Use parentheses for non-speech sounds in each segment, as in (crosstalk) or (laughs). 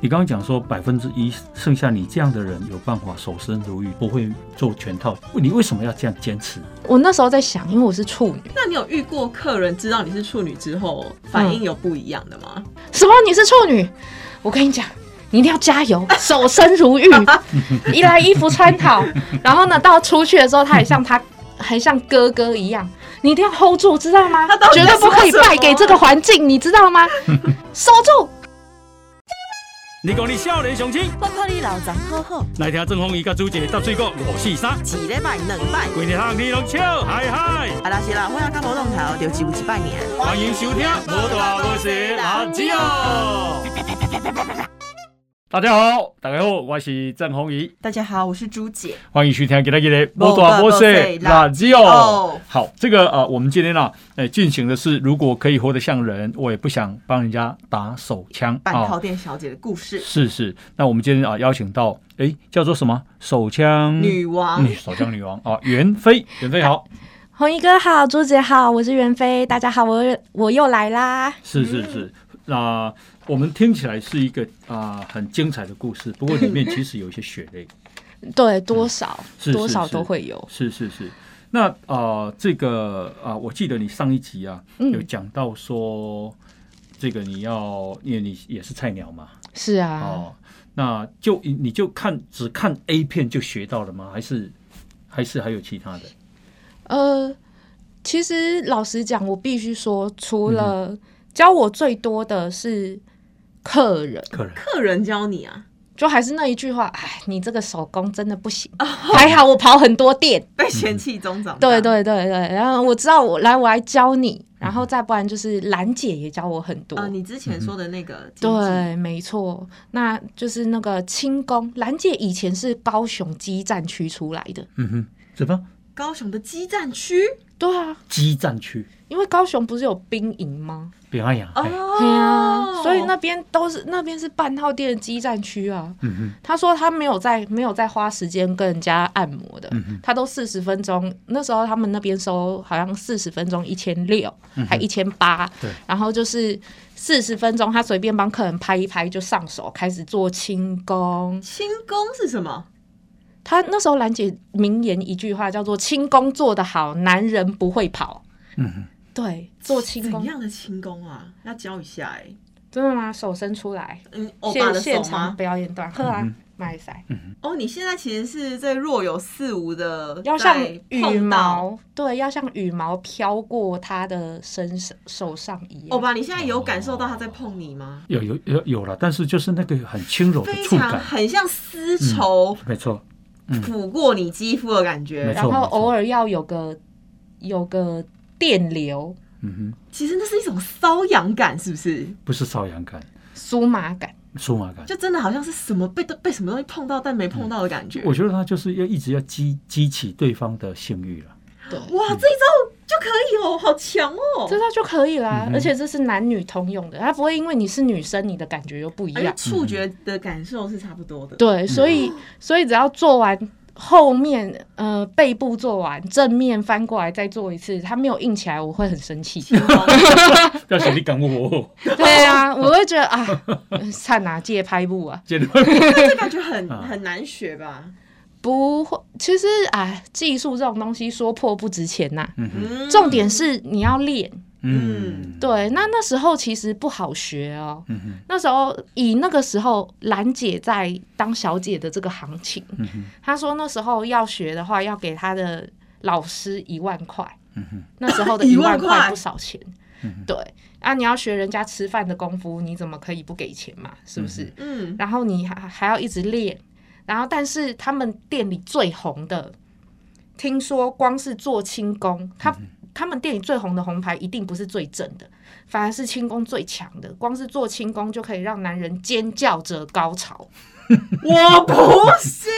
你刚刚讲说百分之一，剩下你这样的人有办法守身如玉，不会做全套，你为什么要这样坚持？我那时候在想，因为我是处女，那你有遇过客人知道你是处女之后反应有不一样的吗？什么你是处女？我跟你讲，你一定要加油，(laughs) 守身如玉，一来衣服穿好，(laughs) 然后呢，到出去的时候，他也像他还像哥哥一样，你一定要 hold 住，知道吗绝对不可以败给这个环境，你知道吗？(laughs) 守住。你讲你少年雄心，我看你老张好好，来听郑风仪甲朱姐搭水果五四三，一礼拜两摆，规日通你拢笑嗨嗨，啊啦是啦，我阿甲无龙头，就只有一摆尔。欢迎收听无大无小阿姊哦。大家好，大家好，我是郑红怡，大家好，我是朱姐。欢迎收听今天的无大无小垃圾哦哦。好，这个呃，我们今天呢，呃，进行的是如果可以活得像人，我也不想帮人家打手枪半套啊。店小姐的故事，是是，那我们今天啊邀请到，哎，叫做什么手枪女王嗯手枪女王啊，袁飞，袁飞好。红衣哥好，朱姐好，我是袁飞，大家好，我又我又来啦。是是是，那、我们听起来是一个啊、很精彩的故事，不过里面 (laughs) 其实有一些血泪。对，多少是多少都会有。是是是，那呃，这个啊、我记得你上一集啊、嗯有讲到说，这个你要，因为你也是菜鸟嘛，是啊，哦，那就你你就看只看 A 片就学到了吗？还是还是还有其他的？呃，其实老实讲，我必须说，除了教我最多的是客人，客人。客人教你啊，就还是那一句话，哎，你这个手工真的不行。还好我跑很多店，被嫌弃中长。对对对对，然后我知道我来我来教你，然后再不然就是兰姐也教我很多。啊，你之前说的那个，对，没错，那就是那个轻功。兰姐以前是高雄基站区出来的，嗯哼，什么？高雄的基站区对啊，基站区？因为高雄不是有兵营吗？比方讲，哎哦，对啊，所以那边都是那边是半套店的基站区啊。嗯哼，他说他没有在没有在花时间跟人家按摩的，嗯他都四十分钟。那时候他们那边收好像四十分钟一千六，还一千八嗯对，然后就是四十分钟，他随便帮客人拍一拍就上手开始做轻功。轻功是什么？他那时候兰姐名言一句话叫做“轻功做得好，男人不会跑嗯，”。对，做轻功怎样的轻功啊？要教一下哎。真的吗？手伸出来，嗯，欧巴的现现手吗？场表演段，喝啊，麦赛。哦，你现在其实是在若有似无的，要像羽。毛，对，要像羽毛飘过他的身上手上一样。欧巴，你现在有感受到他在碰你吗？有有有有了，但是就是那个很轻柔的非常触感，很像丝绸没错，抚过你肌肤的感没觉。然后偶尔要有个有个电流、嗯哼，其实那是一种瘙痒感，是不是？不是瘙痒感，酥麻感。酥麻感。就真的好像是什么被被什么东西碰到但没碰到的感觉。我觉得他就是要一直要激激起对方的性欲了。对，哇，这一招就可以哦，好强哦！这套就可以啦。嗯而且这是男女通用的，它不会因为你是女生，你的感觉又不一样。触觉的感受是差不多的。对，所以所以只要做完后面呃背部做完，正面翻过来再做一次，它没有硬起来，我会很生气。(laughs) 要是你赶我，对啊，我会觉得啊，(laughs) 差哪借拍步啊？觉得这感觉很 (laughs) 啊很难学吧？不会，其实哎，技术这种东西说破不值钱呐、嗯重点是你要练。嗯。对，那那时候其实不好学哦。嗯哼。那时候以那个时候兰姐在当小姐的这个行情，嗯她说那时候要学的话，要给她的老师一万块。嗯哼。那时候的一 (laughs) 一万块万块？不少钱。对。啊，你要学人家吃饭的功夫，你怎么可以不给钱嘛？是不是？嗯，然后你还还要一直练，然后但是他们店里最红的，听说光是做轻功，他、他们店里最红的红牌一定不是最正的，反而是轻功最强的。光是做轻功就可以让男人尖叫着高潮。(laughs) 我不信。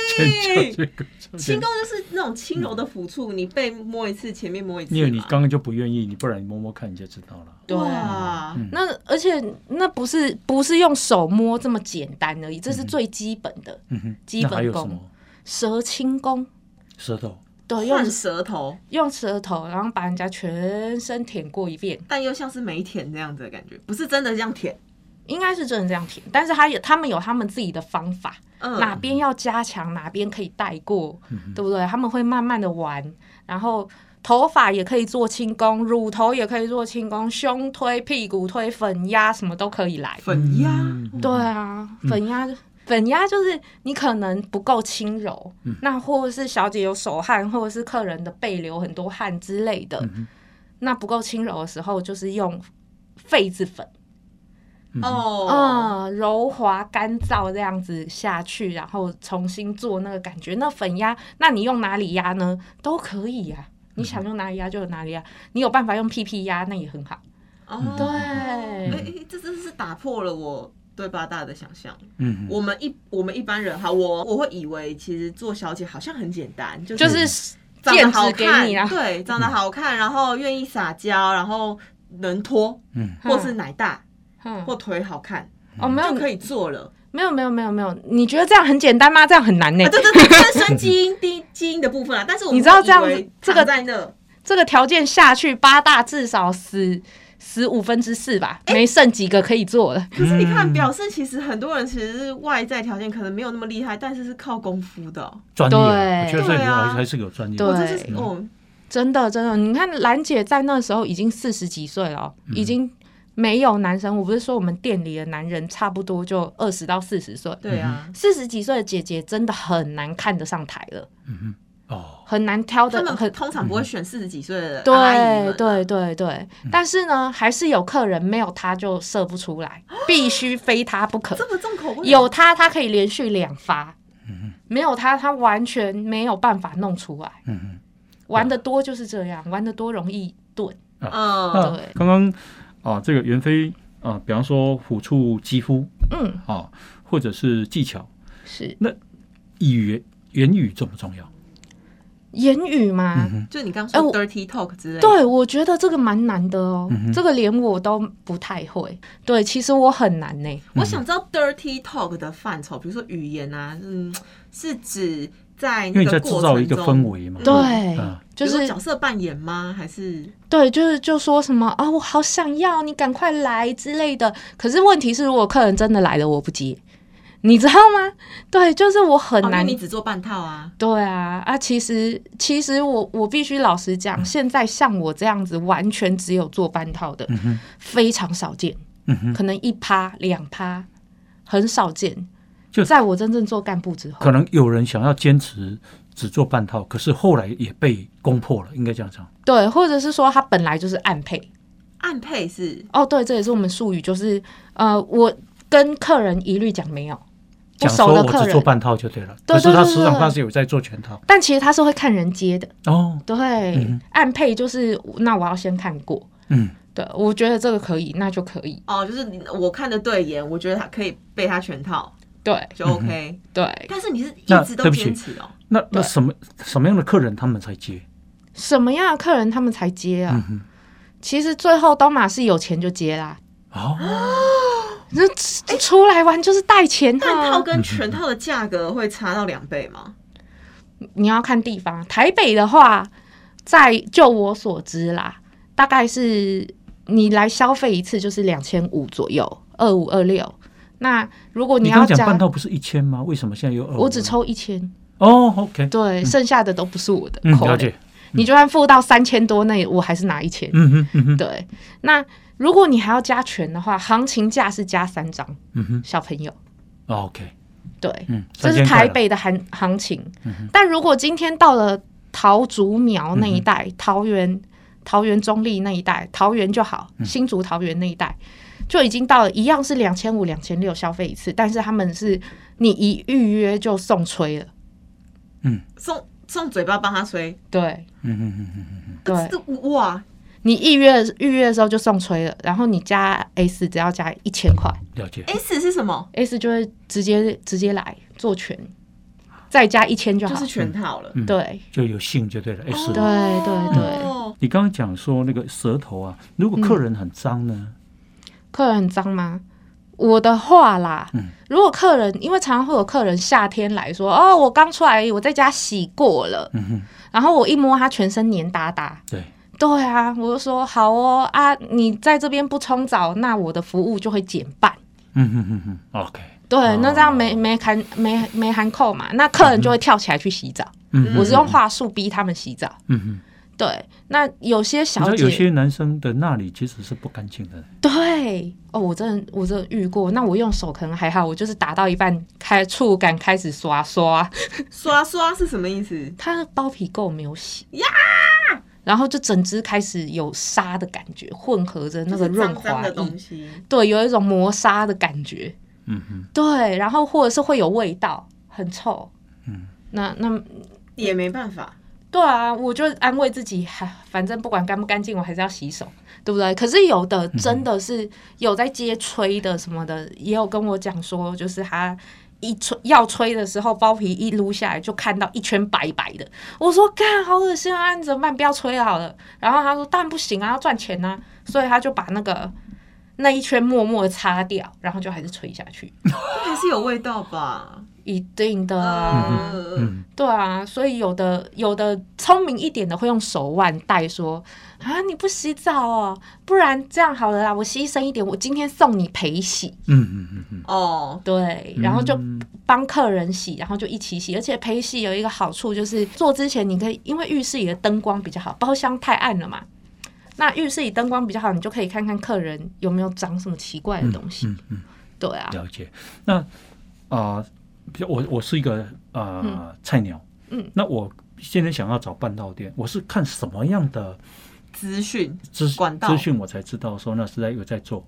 这个，轻功就是那种轻柔的抚触，你被摸一次，前面摸一次。因为你刚刚就不愿意，你不然你摸摸看你就知道了。对啊，那而且那不是不是用手摸这么简单而已，这是最基本的、嗯哼，基那还本功。有什么？舌轻功，舌头，对，用舌头，用舌头，然后把人家全身舔过一遍。但又像是没舔这样子的感觉，不是真的这样舔。应该是真的这样舔，但是他有他们有他们自己的方法，嗯哪边要加强，哪边可以带过，对不对？他们会慢慢的玩，然后头发也可以做轻功，乳头也可以做轻功，胸推、屁股推、粉压什么都可以来。粉压，嗯对啊，粉压。粉压就是你可能不够轻柔，那或者是小姐有手汗，或者是客人的背流很多汗之类的，那不够轻柔的时候，就是用痱子粉，哦，嗯，柔滑干燥这样子下去，然后重新做那个感觉。那粉压，那你用哪里压呢？都可以呀、你想用哪里压就哪里压，你有办法用屁屁压，那也很好。哦，对，哎、哎这真的是打破了我对八大的想象。嗯，我们一我们一般人哈，我我会以为其实做小姐好像很简单，就就是是长得好看，你啦，对，长得好看，然后愿意撒娇，然后能拖，嗯。或是奶大，嗯，或腿好看，哦，没有。就可以做了。没有没有没有没有，你觉得这样很简单吗？这样很难呢、啊，对对对，天生基因 (laughs) 低基因的部分啊，但是我你知道这样子这个在那，这个条件下去，八大至少死死五分之四吧，没剩几个可以做了。可是你看，嗯表示其实很多人其实是外在条件可能没有那么厉害，但是是靠功夫的哦。专业，对我觉得这里对啊还还是有专业。对真的真的，你看兰姐在那时候已经四十几岁了哦，已经没有男生。我不是说我们店里的男人差不多就二十到四十岁，对啊，四十几岁的姐姐真的很难看得上台了，哦，很难挑的他们。通常不会选四十几岁的阿姨们啊。对对对对，但是呢，还是有客人没有他就射不出来，(gasps) 必须非他不可。这么重口味，啊有他，他可以连续两发；没有他，他完全没有办法弄出来。嗯玩的多就是这样，玩的多容易钝。嗯，对。刚刚啊，这个袁飞啊，比方说抚触肌肤嗯，啊，或者是技巧，是。那语言言语重不重要？言语嘛。就你刚哎我说 dirty talk 之类的，对，我觉得这个蛮难的哦，嗯这个连我都不太会。对，其实我很难呢。我想知道 dirty talk 的范畴，比如说语言啊，嗯，是指在因为你在那个过制造一个氛围嘛。对，嗯就是角色扮演吗？还是对，就是就说什么啊，我好想要你赶快来之类的。可是问题是，如果客人真的来了，我不接，你知道吗？对，就是我很难。你只做半套啊？对啊，啊，其实其实我我必须老实讲，现在像我这样子完全只有做半套的，非常少见，嗯哼，可能一趴两趴，很少见。就在我真正做干部之后，可能有人想要坚持只做半套，可是后来也被攻破了，应该这样讲。对，或者是说他本来就是暗配。暗配是哦，对，这也是我们术语，就是呃，我跟客人一律讲没有，不讲说熟的客人，我只做半套就对了，对可是他实际上他是有在做全套。但其实他是会看人接的。哦，对，嗯暗配就是那我要先看过。嗯，对，我觉得这个可以，那就可以。哦，就是我看的对眼，我觉得他可以被他全套对就 OK。对，但是你是一直都对不起坚持哦，那那对什么什么样的客人他们才接？什么样的客人他们才接啊？嗯，其实最后都马是有钱就接啦。哦，那出来玩就是带钱半套啊！跟全套的价格会差到两倍吗？你要看地方，台北的话，在就我所知啦，大概是你来消费一次就是两千五左右，二五二六。那如果你要讲半套不是一千吗？为什么现在有二？我只抽一千，哦，OK，对，剩下的都不是我的嗯，了解，你就算付到三千多，那我还是拿一千。嗯哼嗯哼对，那如果你还要加权的话，行情价是加三张，嗯哼。小朋友。哦，OK，对，嗯，这是3000块了，台北的行行情。但如果今天到了桃竹苗那一带，桃园、桃园中立那一带，桃园就好，新竹桃园那一带。就已经到了，一样是两千五、两千六消费一次，但是他们是你一预约就送吹了，送送嘴巴帮他吹，对。嗯哼嗯哼嗯。对，这哇，你预约预约的时候就送吹了，然后你加 S 只要加一千块，了解，S 是什么？，S 就会直接直接来做全，再加一千就好，就是全套了。嗯对就有性就对了。S，对对对。哦你刚刚讲说那个舌头啊，如果客人很脏呢？客人很脏吗？我的话啦，嗯如果客人，因为常常会有客人夏天来说，哦，我刚出来，我在家洗过了，嗯哼，然后我一摸他全身黏哒哒，对，对啊，我就说好哦啊，你在这边不冲澡，那我的服务就会减半。嗯嗯嗯嗯，OK，对，那这样哦没没含没没含扣嘛，那客人就会跳起来去洗澡。嗯我是用话术逼他们洗澡。嗯嗯，对，那有些小姐有些男生的那里其实是不干净的，对哦，我真的我真的遇过。那我用手可能还好，我就是打到一半开触感开始刷刷，刷刷是什么意思？他的包皮垢没有洗呀，然后就整只开始有沙的感觉，混合着那个润滑的东，西，对，有一种磨砂的感觉，嗯嗯对，然后或者是会有味道，很臭，嗯，那那也没办法。对啊，我就安慰自己，还 (sighs) 反正不管干不干净，我还是要洗手，对不对？可是有的真的是有在接吹的什么的，也有跟我讲说，就是他一吹要吹的时候，包皮一撸下来就看到一圈白白的。我说干，好恶心啊！你怎么办？不要吹了好了。然后他说当然不行啊，要赚钱啊，所以他就把那个那一圈默默擦掉，然后就还是吹下去，还是有味道吧？一定的啊。呃，嗯，对啊，所以有的有的聪明一点的会用手腕带说啊，你不洗澡哦，不然这样好了啦，我牺牲一点，我今天送你陪洗，嗯嗯嗯嗯哦，对，然后就帮客人洗，然后就一起洗，而且陪洗有一个好处就是做之前你可以，因为浴室里的灯光比较好，包厢太暗了嘛。那浴室里灯光比较好，你就可以看看客人有没有长什么奇怪的东西。嗯嗯，对啊，了解。那啊，比如我我是一个呃菜鸟，嗯，那我现在想要找半道店，我是看什么样的资讯资管道。资讯我才知道说那是在有在做，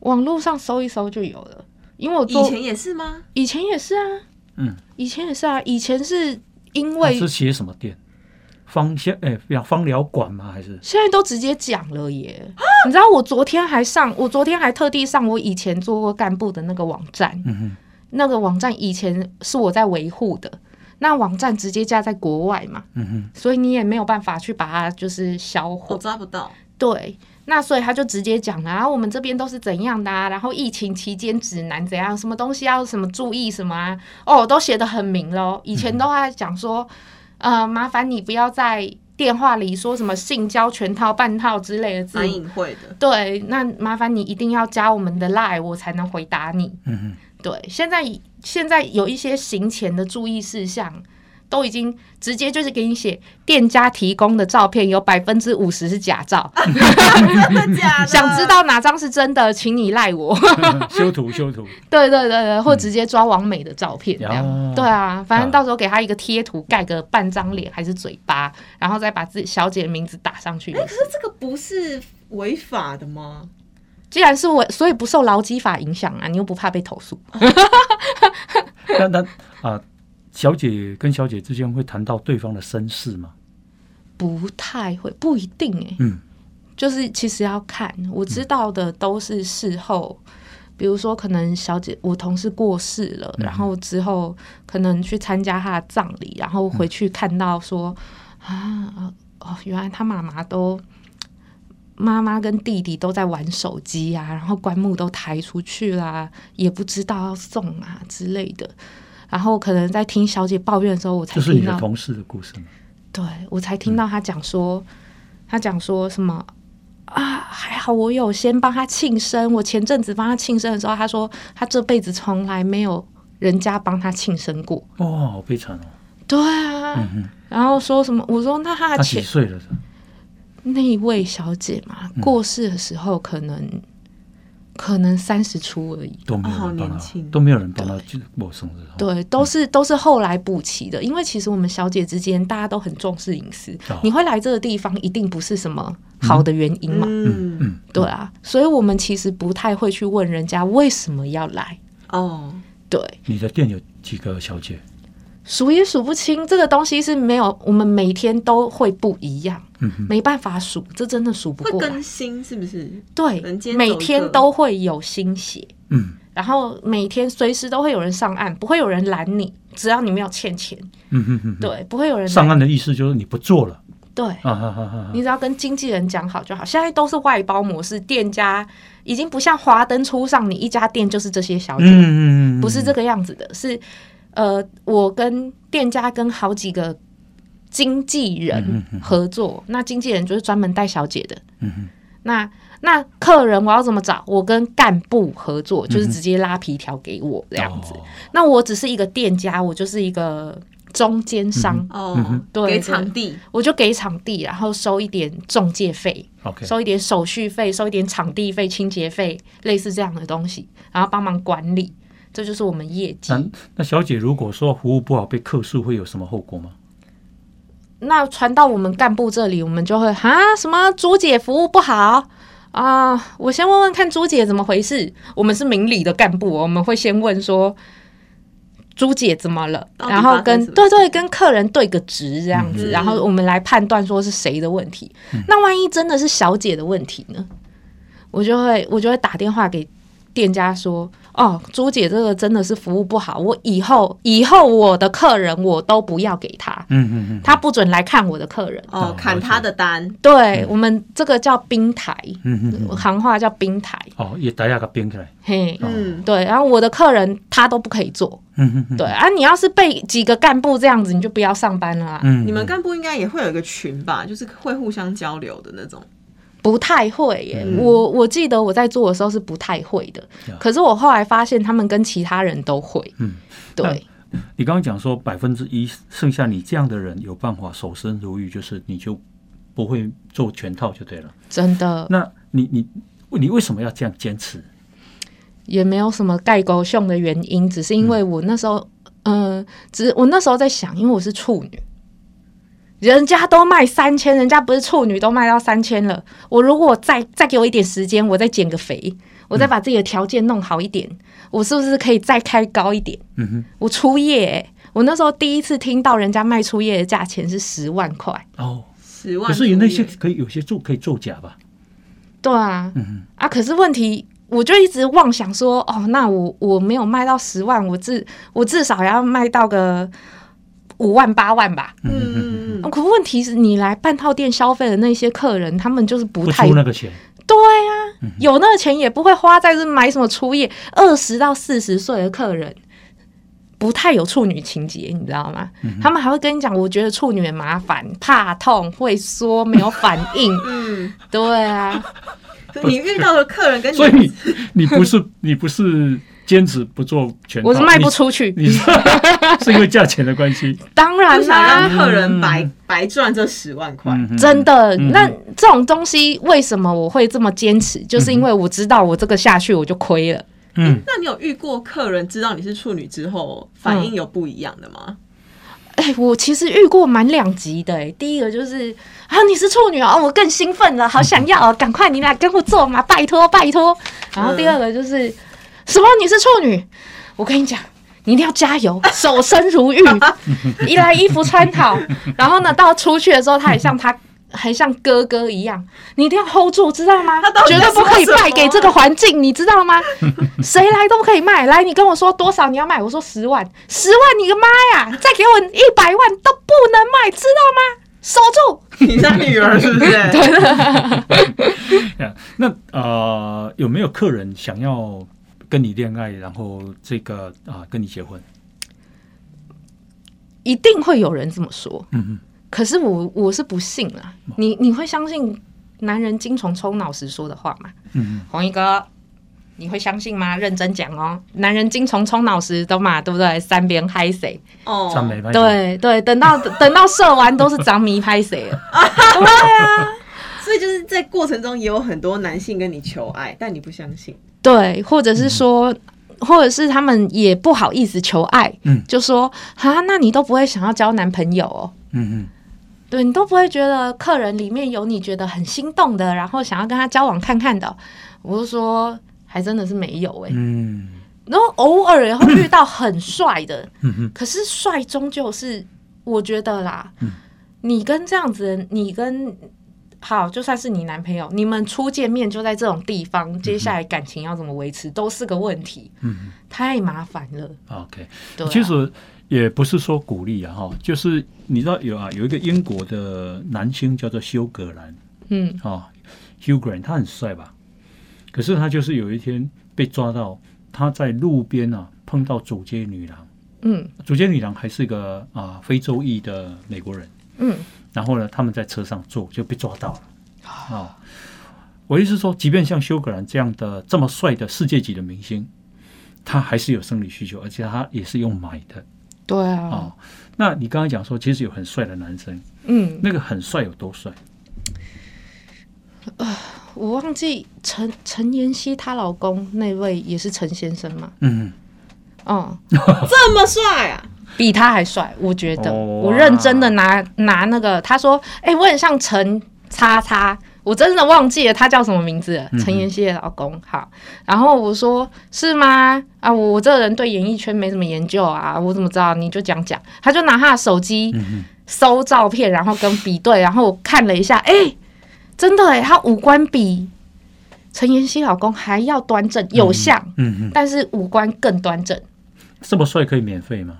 网络上搜一搜就有了，因为我做以前也是吗？以前也是啊，嗯，以前也是啊，以前是因它为是写什么店？芳香哎，比方芳疗馆吗？还是？现在都直接讲了耶。你知道我昨天还上，我昨天还特地上我以前做过干部的那个网站，嗯哼。那个网站以前是我在维护的，那网站直接架在国外嘛，嗯哼所以你也没有办法去把它就是销毁我。抓不到。对，那所以他就直接讲了，然后我们这边都是怎样的啊，然后疫情期间指南怎样，什么东西要什么注意什么啊，哦，都写的很明喽。以前都在讲说，呃，麻烦你不要在电话里说什么性交全套、半套之类的字蛮。隐晦的，对，那麻烦你一定要加我们的 line，我才能回答你。嗯哼，对，现在现在有一些行前的注意事项，都已经直接就是给你写，店家提供的照片有百分之五十是假照，真的假的？想知道哪张是真的，请你赖我。修图修图，对对对对，或直接抓完美的照片这样。哦对啊，反正到时候给他一个贴图，盖个半张脸还是嘴巴，然后再把自己小姐的名字打上去可是。这个不是违法的吗？既然是我，所以不受劳基法影响啊，你又不怕被投诉？(laughs) 那那啊，小姐跟小姐之间会谈到对方的身世吗？不太会，不一定哎、嗯就是其实要看，我知道的都是事后，比如说可能小姐我同事过世了，然后之后可能去参加她的葬礼，然后回去看到说、啊哦，原来她妈妈都。妈妈跟弟弟都在玩手机啊，然后棺木都抬出去啦，也不知道要送啊之类的。然后可能在听小姐抱怨的时候，我才这是你听到，的同事的故事吗？对我才听到他讲说，他讲说什么啊？还好我有先帮他庆生。我前阵子帮他庆生的时候，他说他这辈子从来没有人家帮他庆生过。哇，好悲惨哦！对啊，嗯，然后说什么？我说那他几岁了？那一位小姐嘛，嗯。过世的时候可能可能三十出而已。都没有人帮他，年轻。都没有人帮她去过生日。哦，对，都是都是后来补齐的，因为其实我们小姐之间大家都很重视隐私，哦。你会来这个地方一定不是什么好的原因嘛，嗯，嗯，对啊，所以我们其实不太会去问人家为什么要来，哦，对，你的店有几个小姐？数也数不清，这个东西是没有，我们每天都会不一样，嗯哼，没办法数，这真的数不过来更，新是不是？对每天都会有新血。嗯然后每天随时都会有人上岸，不会有人拦你，只要你没有欠钱，嗯哼哼，对，不会有人上岸的意思就是你不做了对，啊哈哈哈！你只要跟经纪人讲好就好。现在都是外包模式，店家已经不像华灯初上，你一家店就是这些小姐，嗯嗯嗯，不是这个样子的。是呃，我跟店家跟好几个经纪嗯人合作，那经纪人就是专门带小姐的。嗯哼。那那客人我要怎么找？我跟干部合作，就是直接拉皮条给我这样子。哦。那我只是一个店家，我就是一个中间商，哦嗯哼，给对。对场地，我就给场地，然后收一点中介费，收一点手续费，收一点场地费、清洁费，类似这样的东西，然后帮忙管理，这就是我们业绩。那那小姐如果说服务不好被客诉，会有什么后果吗？那传到我们干部这里，我们就会啊什么朱姐服务不好啊？我先问问看朱姐怎么回事。我们是明理的干部哦，我们会先问说朱姐怎么了，然后跟对对跟客人对个值这样子，嗯然后我们来判断说是谁的问题。那万一真的是小姐的问题呢？我就会我就会打电话给店家说。哦，朱姐这个真的是服务不好，我以后以后我的客人我都不要给他，嗯嗯嗯，他不准来看我的客人。哦，砍他的单，对、我们这个叫冰台，嗯嗯嗯，行话叫冰台。哦，也大家给冰起来，嘿，嗯，对，然后我的客人他都不可以做。嗯嗯嗯，对啊，你要是被几个干部这样子，你就不要上班了啊。嗯，你们干部应该也会有一个群吧，就是会互相交流的那种。不太会耶，嗯我我记得我在做的时候是不太会的，呀可是我后来发现他们跟其他人都会。嗯，对，你刚刚讲说百分之一，剩下你这样的人有办法守身如玉，就是你就不会做全套就对了。真的那你你你为什么要这样坚持？也没有什么盖狗熊的原因，只是因为我那时候，嗯、只我那时候在想，因为我是处女。人家都卖三千，人家不是处女都卖到三千了。我如果再再给我一点时间，我再减个肥，我再把自己的条件弄好一点，我是不是可以再开高一点？嗯哼，我初夜、欸，我那时候第一次听到人家卖初夜的价钱是十万块。哦，十万可是有那些可以有些做可以作假吧？对啊，嗯哼，啊，可是问题，我就一直妄想说，哦，那我我没有卖到十万，我至我至少要卖到个五万八万吧。嗯嗯嗯哦可问题是你来半套店消费的那些客人，他们就是不不太出那个钱，对啊，有那个钱也不会花在这买什么初夜。二十到四十岁的客人不太有处女情节，你知道吗？他们还会跟你讲，我觉得处女很麻烦，怕痛，会说没有反应。嗯，对啊，(laughs) 你遇到的客人跟你所以你你不是 (laughs) 你不是坚持不做全套，我是卖不出去。你，你是 (laughs) 是因为价钱的关系。当然不想啦、让客人白白赚这十万块。嗯真的，嗯那这种东西为什么我会这么坚持？就是因为我知道我这个下去我就亏了。嗯，那你有遇过客人知道你是处女之后反应有不一样的吗？哎、我其实遇过蛮两极的、哎，第一个就是啊，你是处女哦，我更兴奋了，好想要哦，赶快你俩跟我做嘛，拜托拜托。然后第二个就是、什么你是处女，我跟你讲。你一定要加油，(laughs) 守身如玉，(laughs) 一来衣服穿好，然后呢，到出去的时候，他也像他，还像哥哥一样，你一定要 hold 住，知道吗绝对不可以在说什么败给这个环境，你知道吗？(laughs) 谁来都不可以卖。来，你跟我说多少你要卖？我说十万，十万你个妈呀！再给我一百万都不能卖，知道吗？守住。你家女儿是不是？啊那呃，有没有客人想要跟你恋爱，然后这个啊跟你结婚？一定会有人这么说，嗯嗯，可是我我是不信啦。你你会相信男人精虫充脑时说的话吗？嗯嗯红衣哥，你会相信吗？认真讲哦，男人精虫充脑时都嘛，对不对？三边嗨谁？哦对对，等到等到射完都是长迷拍谁 (laughs) 了。所以就是在过程中也有很多男性跟你求爱，但你不相信。对，或者是说，或者是他们也不好意思求爱，嗯。就说啊，那你都不会想要交男朋友哦？嗯嗯，对你都不会觉得客人里面有你觉得很心动的，然后想要跟他交往看看的哦？我就说，还真的是没有哎、嗯。然后偶尔也会遇到很帅的，嗯嗯。可是帅终究是我觉得啦，嗯。你跟这样子，你跟好，就算是你男朋友，你们初见面就在这种地方，接下来感情要怎么维持都是个问题，嗯太麻烦了。，OK。对啊、其实也不是说鼓励啊哈，就是你知道有啊，有一个英国的男星叫做休格兰。嗯。啊，Hugh Grant，他很帅吧？可是他就是有一天被抓到，他在路边啊碰到主街女郎，嗯。主街女郎还是一个啊非洲裔的美国人，嗯，然后呢，他们在车上坐就被抓到了。啊。我意思是说，即便像休格兰这样的这么帅的世界级的明星，他还是有生理需求，而且他也是用买的。对啊、啊，那你刚刚讲说，其实有很帅的男生，嗯，那个很帅有多帅？我忘记陈陈妍希她老公那位也是陈先生嘛，嗯，哦，这么帅啊！比他还帅，我觉得。哦我认真的拿拿那个，他说：“哎、我很像陈叉叉。”我真的忘记了他叫什么名字陈妍希的老公。好，然后我说：“是吗？啊，我我这个人对演艺圈没什么研究啊，我怎么知道？你就讲讲。”他就拿他的手机嗯搜照片，然后跟比对，然后我看了一下，哎、真的哎、他五官比陈妍希老公还要端正，有像，嗯嗯，但是五官更端正。这么帅可以免费吗？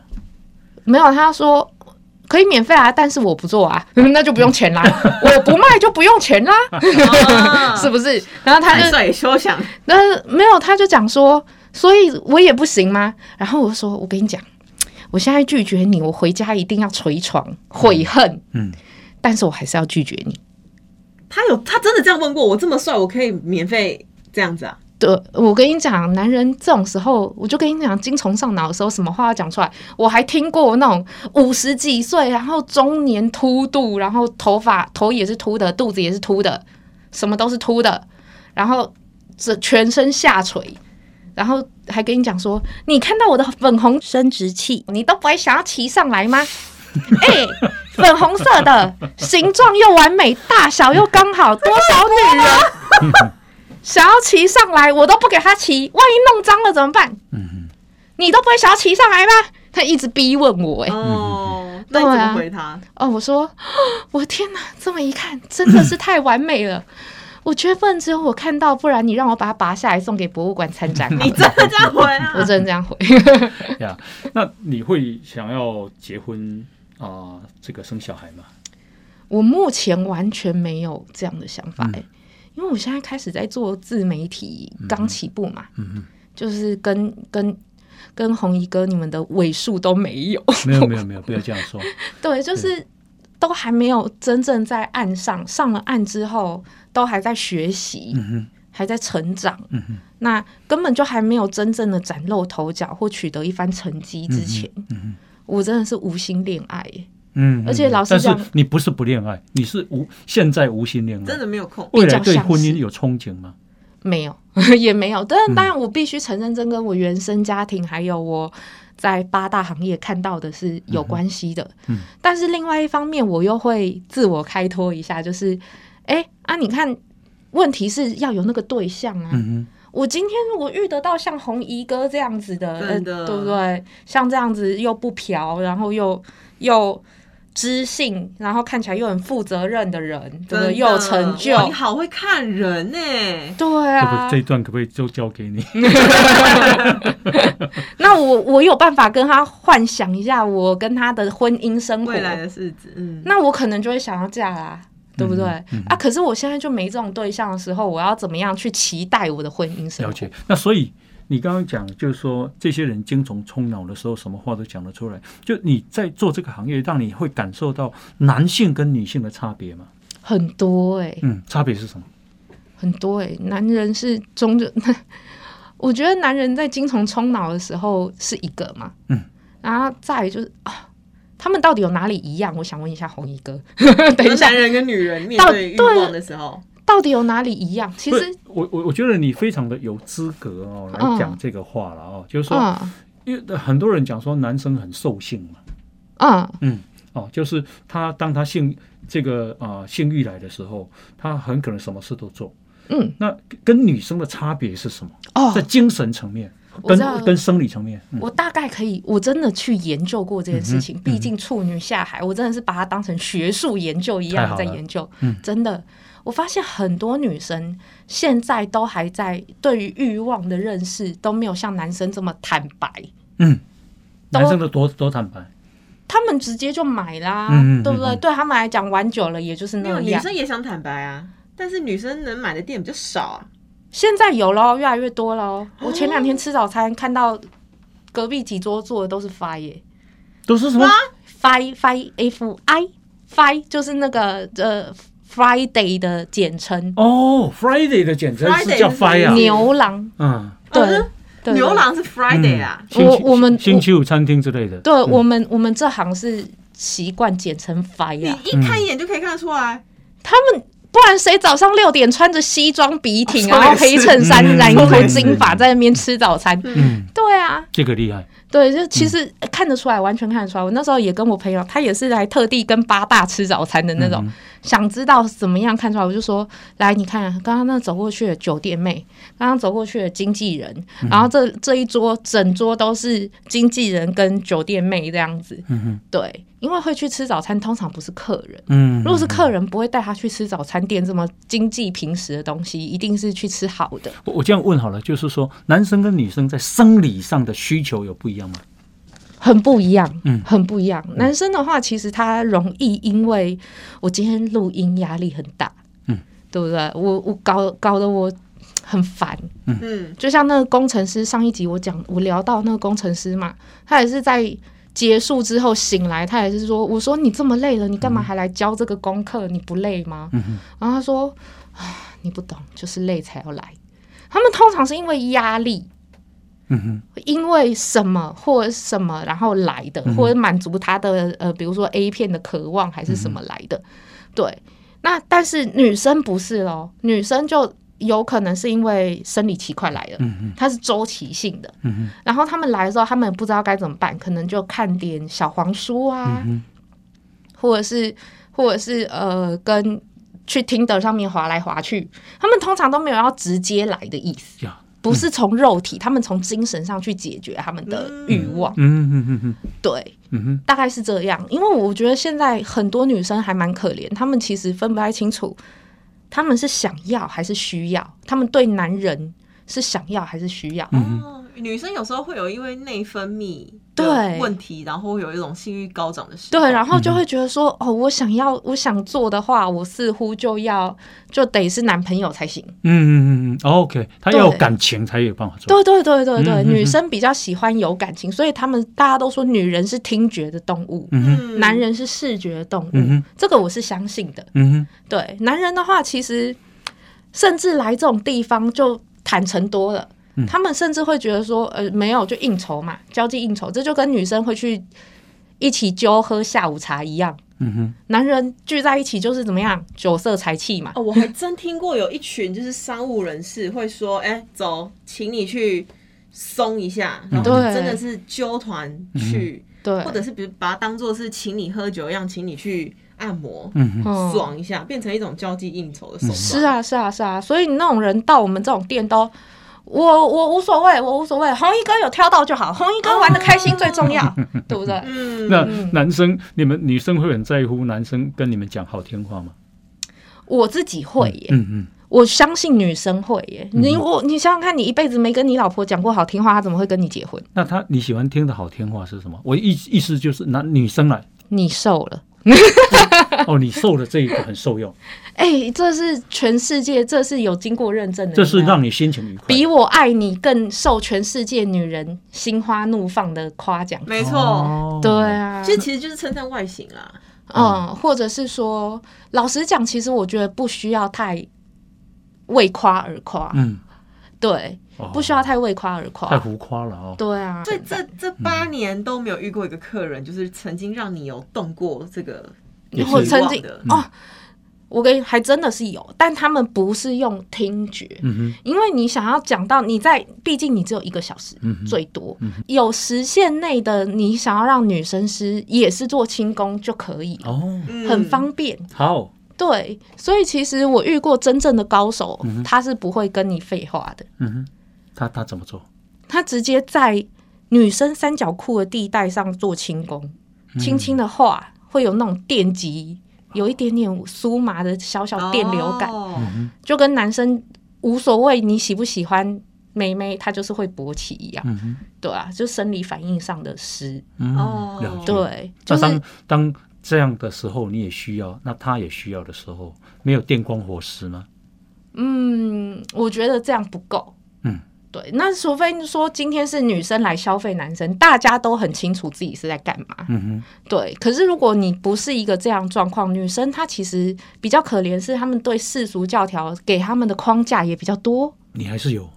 没有，他说可以免费啊，但是我不做啊，(laughs) 那就不用钱啦，(laughs) 我不卖就不用钱啦，啊 (laughs) 是不是？然后他就，也休想。那没有，他就讲说，所以我也不行吗？然后我就说，我跟你讲，我现在拒绝你，我回家一定要捶床悔恨，嗯，但是我还是要拒绝你。他有他真的这样问过我，这么帅，我可以免费这样子啊？对，我跟你讲，男人这种时候，我就跟你讲，精虫上脑的时候，什么话要讲出来。我还听过那种五十几岁，然后中年秃度，然后头发头也是秃的，肚子也是秃的，什么都是秃的，然后这全身下垂，然后还跟你讲说，你看到我的粉红生殖器，你都不会想要骑上来吗？哎、粉红色的，形状又完美，大小又刚好，多少女人 (laughs) 想要骑上来，我都不给他骑，万一弄脏了怎么办？嗯你都不会想要骑上来吗？他一直逼问我、哎、哦，那你怎么回他？哦，我说，我的天哪，这么一看，真的是太完美了。(laughs) 我觉得不能只有我看到，不然你让我把它拔下来送给博物馆参展。(laughs) 你真的这样回啊？(laughs) 我真的这样回。呀，那你会想要结婚啊、这个生小孩吗？我目前完全没有这样的想法、嗯哎、因为我现在开始在做自媒体，刚起步嘛，嗯就是跟跟跟红衣哥你们的尾数都没有。嗯，没有没有没有，不要这样说。(laughs) 对，就是都还没有真正在岸上，上了岸之后都还在学习，嗯哼还在成长，嗯哼那根本就还没有真正的崭露头角或取得一番成绩之前，嗯哼我真的是无心恋爱耶。嗯，而且老实但是讲你不是不恋爱，你是无现在无心恋爱，真的没有空。未来对婚姻有憧憬吗？没有，(laughs) 也没有。但嗯当然，我必须承认，这跟我原生家庭还有我在八大行业看到的是有关系的。嗯但是另外一方面，我又会自我开脱一下，就是，哎、啊，你看，问题是要有那个对象啊。嗯我今天如果遇得到像红衣哥这样子的，真的呃对不对？像这样子又不嫖，然后又又知性，然后看起来又很负责任的人，对不对？又有成就，你好会看人呢。对啊个这。一段可不可以就交给你？(laughs) 那我我有办法跟他幻想一下我跟他的婚姻生活，未来的日子，嗯，那我可能就会想要嫁啦。对不对、嗯嗯啊？可是我现在就没这种对象的时候，我要怎么样去期待我的婚姻生活？了解。那所以你刚刚讲，就是说这些人精虫充脑的时候，什么话都讲得出来。就你在做这个行业，让你会感受到男性跟女性的差别吗？很多哎、嗯，差别是什么？很多哎、男人是中就，(laughs) 我觉得男人在精虫充脑的时候是一个嘛，嗯，然后再就是啊，他们到底有哪里一样？我想问一下红衣哥，(laughs) 等一下男，人跟女人面到对欲望的时候，到底有哪里一样？其实，我我我觉得你非常的有资格哦来嗯讲这个话了哦，就是说，嗯因为很多人讲说男生很兽性嘛，嗯嗯，哦，就是他当他性这个啊、呃性欲来的时候，他很可能什么事都做。嗯，那跟女生的差别是什么？哦在，精神层面跟跟生理层面，嗯我大概可以，我真的去研究过这件事情。毕竟处女下海，我真的是把它当成学术研究一样在研究。嗯真的，我发现很多女生现在都还在对于欲望的认识都没有像男生这么坦白，嗯，男生的多多坦白，他们直接就买啦，嗯嗯嗯对不对？嗯对他们来讲，玩久了也就是那样女。生也想坦白啊，但是女生能买的店比较少啊。现在有喽，越来越多喽。我前两天吃早餐看到隔壁几桌坐的都是 f 耶。都是什么？Fi Fi F I Fi 就是那个呃 Friday 的简称，哦，Friday 的简称是 Friday 叫是 Fry 啊，牛郎。嗯，对牛郎是 Friday 啊，我我们星期五餐厅之类的，对我们我们这行是习惯简称 Fry 你啊，一看一眼就可以看得出来。他们。不然谁早上六点穿着西装笔挺，哦然后黑衬衫，嗯染一头嗯金发在那边吃早餐？嗯，对啊，这个厉害，对，就其实看得出来，完全看得出来。我那时候也跟我朋友，他也是来特地跟八大吃早餐的那种，嗯想知道怎么样看出来，我就说，来，你看，刚刚那走过去的酒店妹，刚刚走过去的经纪人，嗯然后这这一桌整桌都是经纪人跟酒店妹这样子。嗯哼，对，因为会去吃早餐，通常不是客人。嗯，如果是客人，不会带他去吃早餐店这么经济平时的东西，一定是去吃好的。我我这样问好了，就是说男生跟女生在生理上的需求有不一样吗？很不一样，嗯很不一样。男生的话，其实他容易因为我今天录音压力很大，嗯，对不对？我我搞搞得我很烦。嗯，就像那个工程师，上一集我讲我聊到那个工程师嘛，他也是在结束之后醒来，他也是说，我说你这么累了，你干嘛还来教这个功课？你不累吗？嗯，然后他说，啊，你不懂，就是累才要来。他们通常是因为压力，嗯哼，因为什么或什么，然后来的，嗯或者满足他的呃，比如说 A 片的渴望还是什么来的，对。那但是女生不是咯，女生就有可能是因为生理期快来了，嗯哼，它是周期性的。嗯哼，然后他们来的时候，他们不知道该怎么办，可能就看点小黄书啊，嗯或者是或者是呃跟去听的上面划来划去，他们通常都没有要直接来的意思。不是从肉体，他们从精神上去解决他们的欲望。嗯嗯嗯嗯，对，嗯哼，大概是这样。因为我觉得现在很多女生还蛮可怜，她们其实分不太清楚，她们是想要还是需要，她们对男人是想要还是需要。女生有时候会有因为内分泌对的问题，然后会有一种性欲高涨的时候。对，然后就会觉得说，哦，我想要，我想做的话，我似乎就要就得是男朋友才行。嗯嗯嗯嗯，OK，他要有感情才有办法做，对对对对对，女生比较喜欢有感情，所以他们大家都说女人是听觉的动物，嗯哼，嗯男人是视觉的动物，嗯哼，这个我是相信的。嗯哼，对，男人的话，其实甚至来这种地方就坦诚多了。嗯他们甚至会觉得说，呃，没有就应酬嘛，交际应酬，这就跟女生会去一起揪喝下午茶一样。嗯哼，男人聚在一起就是怎么样，酒色财气嘛。哦，我还真听过有一群就是商务人士会说，哎、走，请你去松一下，然后真的是揪团去，对，或者是比如把它当做是请你喝酒一样，请你去按摩。爽一下，变成一种交际应酬的手段。是啊，是啊，是啊，所以那种人到我们这种店都，我我无所谓，我无所谓，红衣哥有挑到就好，红衣哥玩的开心最重要，(laughs) 对不对？嗯，那男生，你们女生会很在乎男生跟你们讲好听话吗？我自己会耶，嗯嗯，我相信女生会耶。你我你想想看，你一辈子没跟你老婆讲过好听话，她怎么会跟你结婚？那她你喜欢听的好听话是什么？我意意思就是男女生来，你瘦了。(laughs) 哦，你瘦了这一个很受用，哎、这是全世界，这是有经过认证的，这是让你心情愉快。比我爱你更受全世界女人心花怒放的夸奖。没错。哦。对，啊，其实其实就是称赞外形啊，嗯，或者是说，老实讲，其实我觉得不需要太为夸而夸，嗯，对，哦。不需要太为夸而夸。太。浮夸了哦。对啊，所以这这八年都没有遇过一个客人，就是曾经让你有动过这个我曾经的，哦，我跟还真的是有，但他们不是用听觉，嗯因为你想要讲到你在，毕竟你只有一个小时，嗯哼。最多、有时限内的，你想要让女生是也是做轻功就可以，，哦，嗯。很方便。好，对，所以其实我遇过真正的高手，他是不会跟你废话的，嗯哼，他他怎么做？他直接在女生三角裤的地带上做轻功，轻轻的画，会有那种电击，有一点点酥麻的小小电流感，哦就跟男生无所谓你喜不喜欢妹妹，她就是会勃起一样，嗯哼，对啊，就生理反应上的湿，嗯，哦。对，那当就是当这样的时候，你也需要，那他也需要的时候，没有电光火石吗？嗯，我觉得这样不够。嗯，对，那除非说今天是女生来消费男生，大家都很清楚自己是在干嘛。嗯哼，对，可是如果你不是一个这样状况，女生她其实比较可怜，是她们对世俗教条给他们的框架也比较多。你还是有，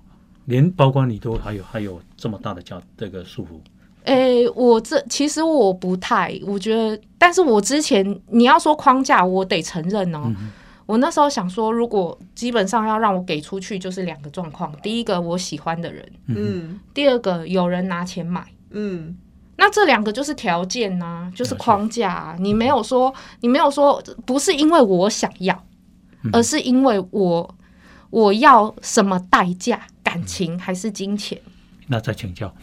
连包括你都还有还有这么大的教这个束缚。诶，我这其实我不太，我觉得，但是我之前你要说框架，我得承认哦。我那时候想说，如果基本上要让我给出去，就是两个状况：第一个我喜欢的人，嗯第二个有人拿钱买。嗯，那这两个就是条件呐、就是框架、啊。你没有说，你没有说，不是因为我想要，而是因为我我要什么代价，感情还是金钱？那再请教，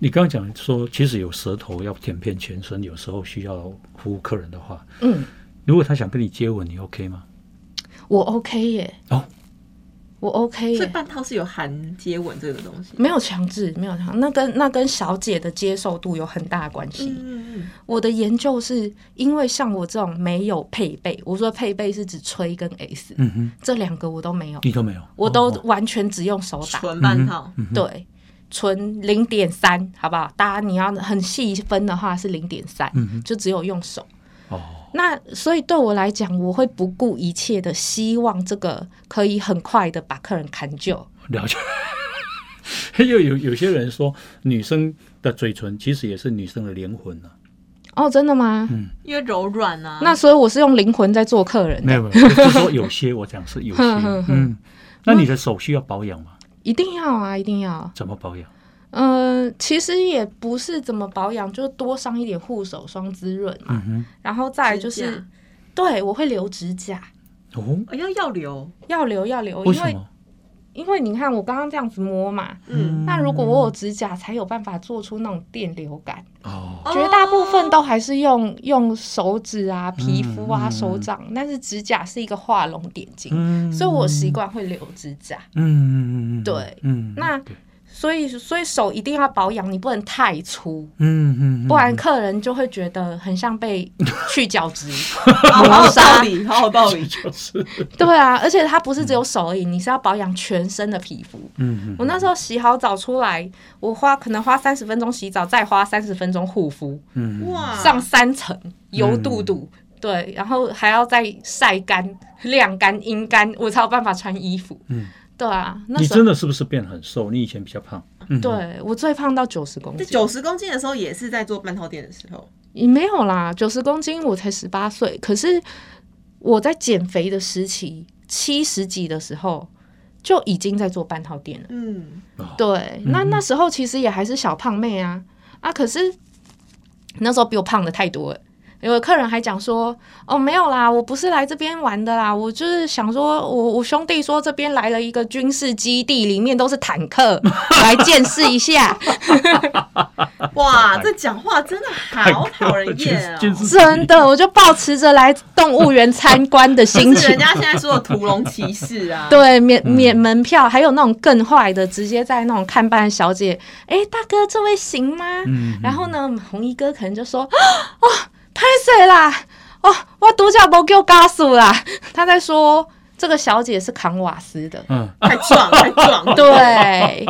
你刚刚讲说，其实有舌头要舔遍全身，有时候需要服务客人的话，嗯，如果他想跟你接吻，你 OK 吗？我 OK 耶，哦，我 OK 耶，所以半套是有含接吻这个东西。没有强制，没有强，那跟那跟小姐的接受度有很大的关系。嗯嗯我的研究是因为像我这种没有配备，我说配备是指吹跟 S，、嗯哼，这两个我都没有，你都没有，我都哦完全只用手嗯，打。纯半套。对，纯零点三，好不好？大家你要很细分的话是零点三，就只有用手。哦，那所以对我来讲，我会不顾一切的希望这个可以很快的把客人砍救。了解。(laughs) 又有有些人说，女生的嘴唇其实也是女生的灵魂呢、哦，真的吗？嗯因为柔软啊。那所以我是用灵魂在做客人的，没有没有，(laughs) 就是说有些我讲是有些，嗯，那你的手需要保养吗？一定要啊，一定要。怎么保养？嗯、其实也不是怎么保养，就多上一点护手霜滋润嘛。嗯然后再来就是对我会留指甲，哼，哦，哦要要留。要留要留，因为为什么？因为你看我刚刚这样子摸嘛，嗯，那如果我有指甲，才有办法做出那种电流感。哦，绝大部分都还是用用手指啊、皮肤啊、嗯手掌，但是指甲是一个画龙点睛，嗯所以我习惯会留指甲。嗯嗯嗯嗯，对嗯，那对所以，所以手一定要保养，你不能太粗，嗯嗯，嗯不然客人就会觉得很像被去角质 (laughs) 好有道。理，(laughs) 好有道理。就是，对啊，而且它不是只有手而已，你是要保养全身的皮肤。嗯嗯，我那时候洗好澡出来，我花可能花三十分钟洗澡，再花三十分钟护肤，嗯，哇，上三层油肚肚，对，然后还要再晒干、晾干、阴干，我才有办法穿衣服。嗯，对啊，那你真的是不是变很瘦？你以前比较胖，嗯，对我最胖到九十公斤，九十公斤的时候也是在做半套店的时候。也没有啦，九十公斤我才十八岁，可是我在减肥的时期，七十几的时候就已经在做半套店了。嗯，对，那那时候其实也还是小胖妹啊啊！可是那时候比我胖的太多了。有的客人还讲说：“哦，没有啦，我不是来这边玩的啦，我就是想说，我我兄弟说这边来了一个军事基地，里面都是坦克，来见识一下。(laughs) 哇，这讲话真的好讨人厌哦。真的，我就抱持着来动物园参观的心情人。家现在说的屠龙骑士啊，对，免免门票，还有那种更坏的，直接在那种看班小姐，哎、大哥，这位行吗？嗯，然后呢，红衣哥可能就说：“ (gasps) 哦，拍谁啦？哦，我独角不给我嘎死啦！” (laughs) 他在说这个小姐是扛瓦斯的。嗯，太壮太壮。(laughs) 对，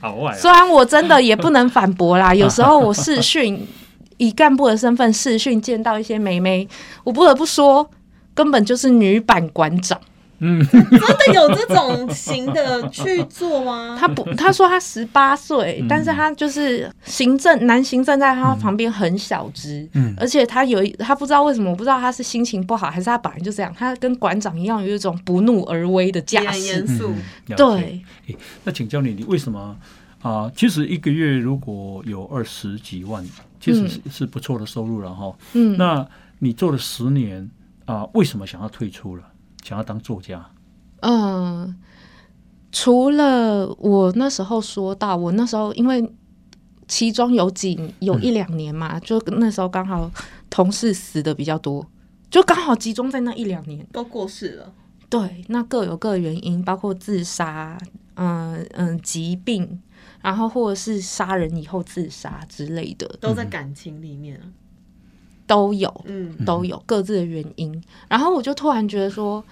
好坏啊，虽然我真的也不能反驳啦，(laughs) 有时候我视讯以干部的身份视讯见到一些妹妹，我不得不说，根本就是女版馆长。嗯，真的有这种型的去做吗？(laughs) 他不，他说他十八岁，但是他就是行政男行政在他旁边很小只，嗯而且他有一他不知道为什么，我不知道他是心情不好还是他本来就这样，他跟馆长一样有一种不怒而威的也架很严。肃。对，诶那请教你，你为什么啊、其实一个月如果有二十几万，其实是、是不错的收入了哈。嗯，那你做了十年啊、为什么想要退出了？想要当作家？嗯，除了我那时候说到，我那时候因为其中有几有一两年嘛，就那时候刚好同事死的比较多，就刚好集中在那一两年。都过世了，对，那各有各的原因，包括自杀，嗯嗯，疾病，然后或者是杀人以后自杀之类的都在感情里面啊。都有。嗯，都有各自的原因。然后我就突然觉得说，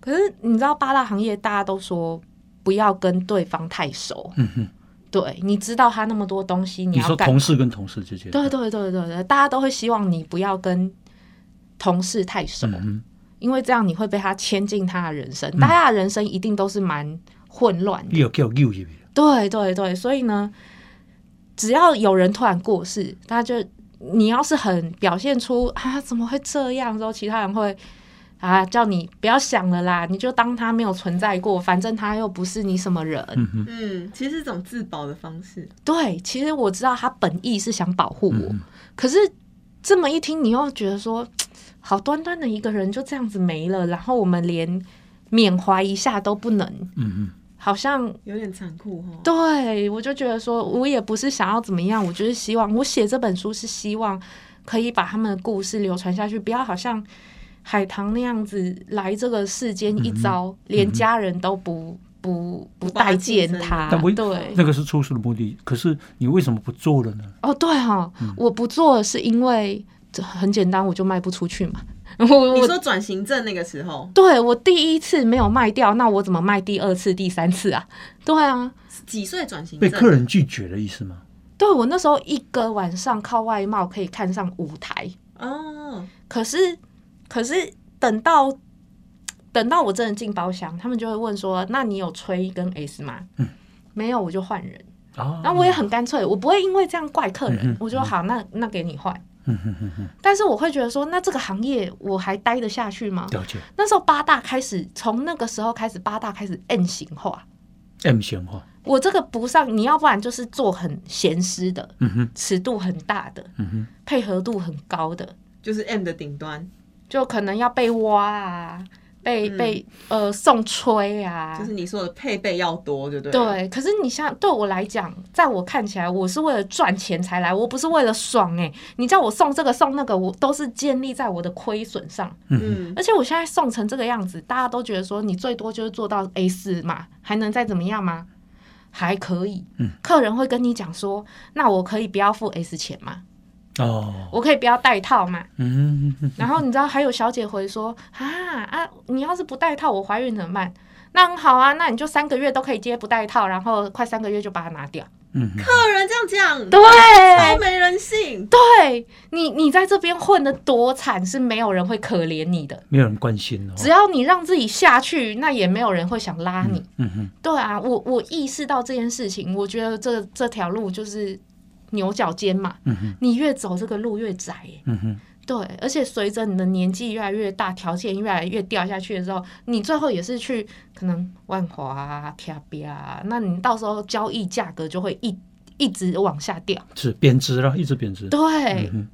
可是你知道八大行业大家都说不要跟对方太熟。嗯哼，对，你知道他那么多东西，你你说要同事跟同事之间，对对对对对，大家都会希望你不要跟同事太熟，嗯因为这样你会被他牵进他的人生，大家的人生一定都是蛮混乱对对对，所以呢，只要有人突然过世，大家就你要是很表现出啊怎么会这样之后，其他人会啊叫你不要想了啦，你就当他没有存在过，反正他又不是你什么人。嗯，(laughs) 嗯，其实是一种自保的方式。对，其实我知道他本意是想保护我，嗯可是这么一听，你又觉得说，好端端的一个人就这样子没了，然后我们连缅怀一下都不能，嗯哼，好像有点残酷哈。对我就觉得说，我也不是想要怎么样，我就是希望我写这本书是希望可以把他们的故事流传下去，不要好像海棠那样子来这个世间一遭，连家人都不不不待见他但，对，那个是出书的目的，可是你为什么不做了呢？哦，对哈、嗯我不做是因为这很简单，我就卖不出去嘛。(laughs) 我我你说转型证那个时候对我第一次没有卖掉，那我怎么卖第二次、第三次啊？对啊，几岁转型？被客人拒绝的意思吗？对我那时候一个晚上靠外貌可以看上舞台，哦，可是可是等到等到我真的进包厢，他们就会问说：“那你有吹跟 S 吗？”嗯没有，我就换人。啊，然后我也很干脆，我不会因为这样怪客人，嗯我就说好，那那给你换。嗯哼哼哼，但是我会觉得说，那这个行业我还待得下去吗？了解。那时候八大开始，从那个时候开始，八大开始 N 型化。M 型化，我这个不上，你要不然就是做很闲湿的，嗯哼，尺度很大的，嗯哼，配合度很高的，就是 M 的顶端，就可能要被挖啊，被、嗯被呃送吹啊，就是你说的配备要多，对不对？，对，可是你像对我来讲，在我看起来，我是为了赚钱才来，我不是为了爽哎、你叫我送这个送那个，我都是建立在我的亏损上。嗯，而且我现在送成这个样子，大家都觉得说你最多就是做到 A 四嘛，还能再怎么样吗？还可以。嗯客人会跟你讲说，那我可以不要付 S 钱吗？哦，我可以不要带套嘛？嗯然后你知道还有小姐回说啊啊，你要是不带套，我怀孕怎么办？那很好啊，那你就三个月都可以接不带套，然后快三个月就把它拿掉。嗯，客人这样讲，对，超没人性。对你，你在这边混的多惨，是没有人会可怜你的。没有人关心哦，只要你让自己下去，那也没有人会想拉你。嗯哼，对啊，我我意识到这件事情，我觉得这这条路就是牛角尖嘛，嗯，你越走这个路越窄对，而且随着你的年纪越来越大，条件越来越掉下去的时候，你最后也是去可能万华啊、卡比啊，那你到时候交易价格就会一一直往下掉。是贬值了，一直贬值，对，嗯，